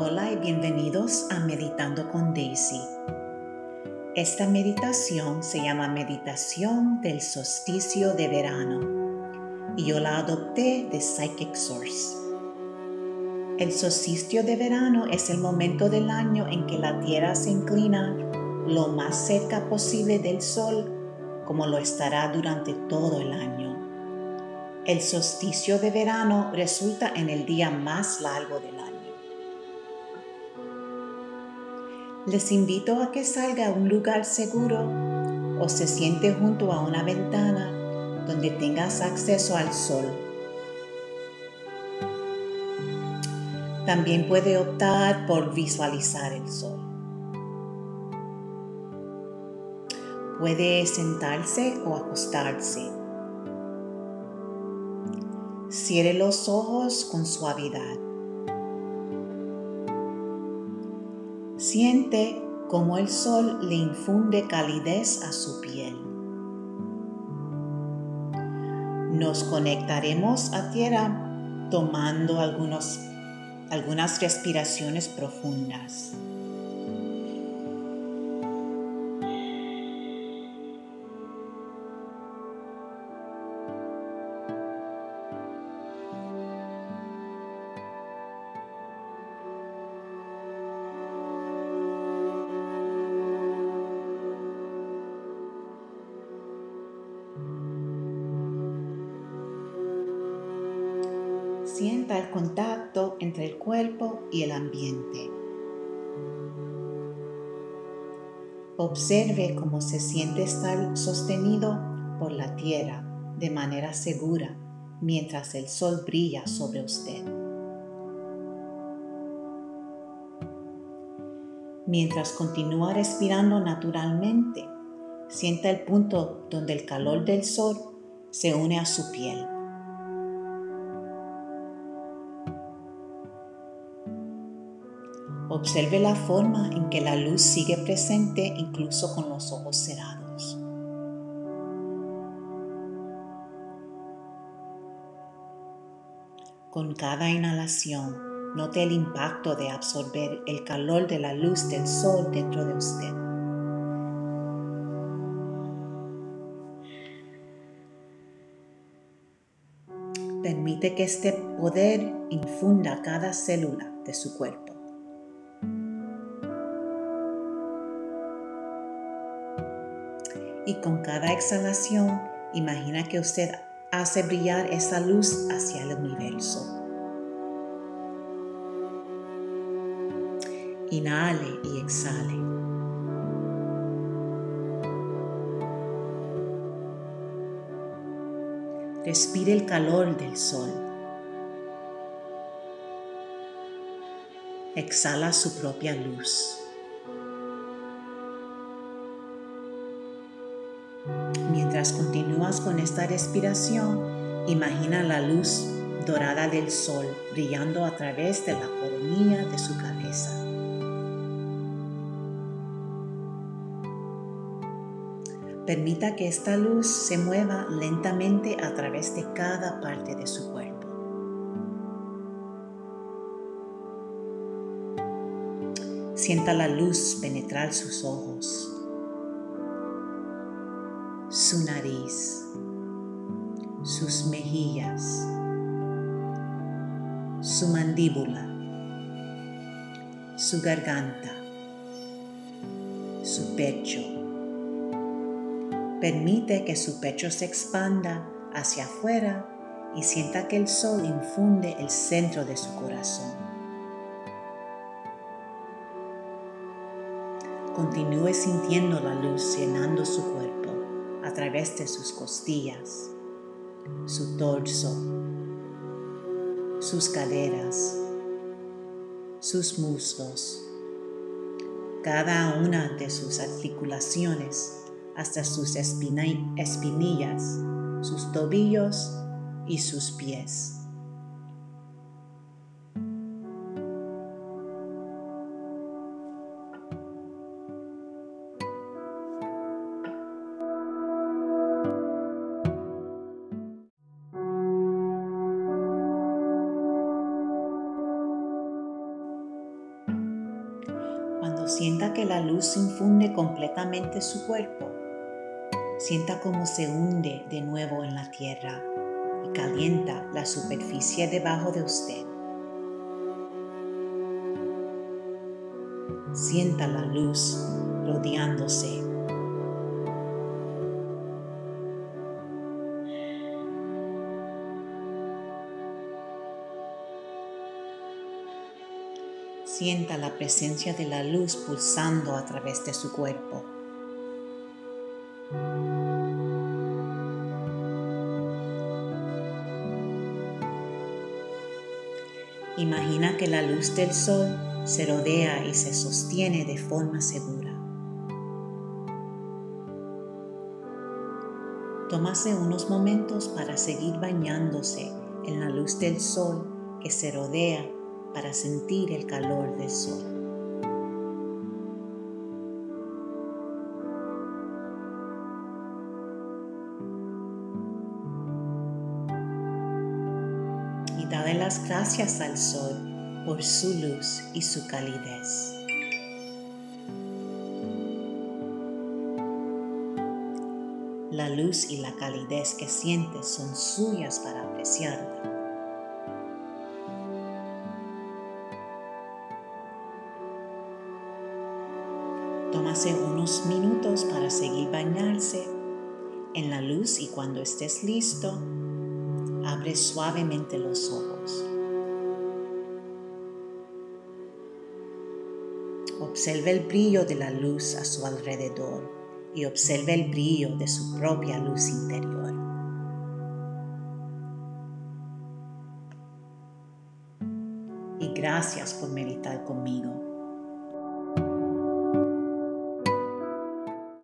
Hola y bienvenidos a Meditando con Daisy. Esta meditación se llama Meditación del Solsticio de Verano y yo la adopté de Psychic Source. El solsticio de verano es el momento del año en que la Tierra se inclina lo más cerca posible del Sol como lo estará durante todo el año. El solsticio de verano resulta en el día más largo del año. Les invito a que salga a un lugar seguro o se siente junto a una ventana donde tengas acceso al sol. También puede optar por visualizar el sol. Puede sentarse o acostarse. Cierre los ojos con suavidad. Siente cómo el sol le infunde calidez a su piel. Nos conectaremos a tierra tomando algunas respiraciones profundas. Sienta el contacto entre el cuerpo y el ambiente. Observe cómo se siente estar sostenido por la tierra de manera segura mientras el sol brilla sobre usted. Mientras continúa respirando naturalmente, sienta el punto donde el calor del sol se une a su piel. Observe la forma en que la luz sigue presente incluso con los ojos cerrados. Con cada inhalación, note el impacto de absorber el calor de la luz del sol dentro de usted. Permite que este poder infunda cada célula de su cuerpo. Y con cada exhalación imagina que usted hace brillar esa luz hacia el universo. Inhale y exhale. Respire el calor del sol. Exhala su propia luz. Mientras continúas con esta respiración, imagina la luz dorada del sol brillando a través de la coronilla de su cabeza. Permita que esta luz se mueva lentamente a través de cada parte de su cuerpo. Sienta la luz penetrar sus ojos su nariz, sus mejillas, su mandíbula, su garganta, su pecho. Permite que su pecho se expanda hacia afuera y sienta que el sol infunde el centro de su corazón. Continúe sintiendo la luz llenando su cuerpo a través de sus costillas, su torso, sus caderas, sus muslos, cada una de sus articulaciones hasta sus espinillas, sus tobillos y sus pies. Sienta que la luz infunde completamente su cuerpo, sienta cómo se hunde de nuevo en la tierra y calienta la superficie debajo de usted. Sienta la luz rodeándose. Sienta la presencia de la luz pulsando a través de su cuerpo. Imagina que la luz del sol se rodea y se sostiene de forma segura. Tómase unos momentos para seguir bañándose en la luz del sol que se rodea para sentir el calor del sol. Y dale las gracias al sol por su luz y su calidez. La luz y la calidez que sientes son suyas para apreciarla. Unos minutos para seguir bañarse en la luz y cuando estés listo, abre suavemente los ojos. Observe el brillo de la luz a su alrededor y observe el brillo de su propia luz interior. Y gracias por meditar conmigo.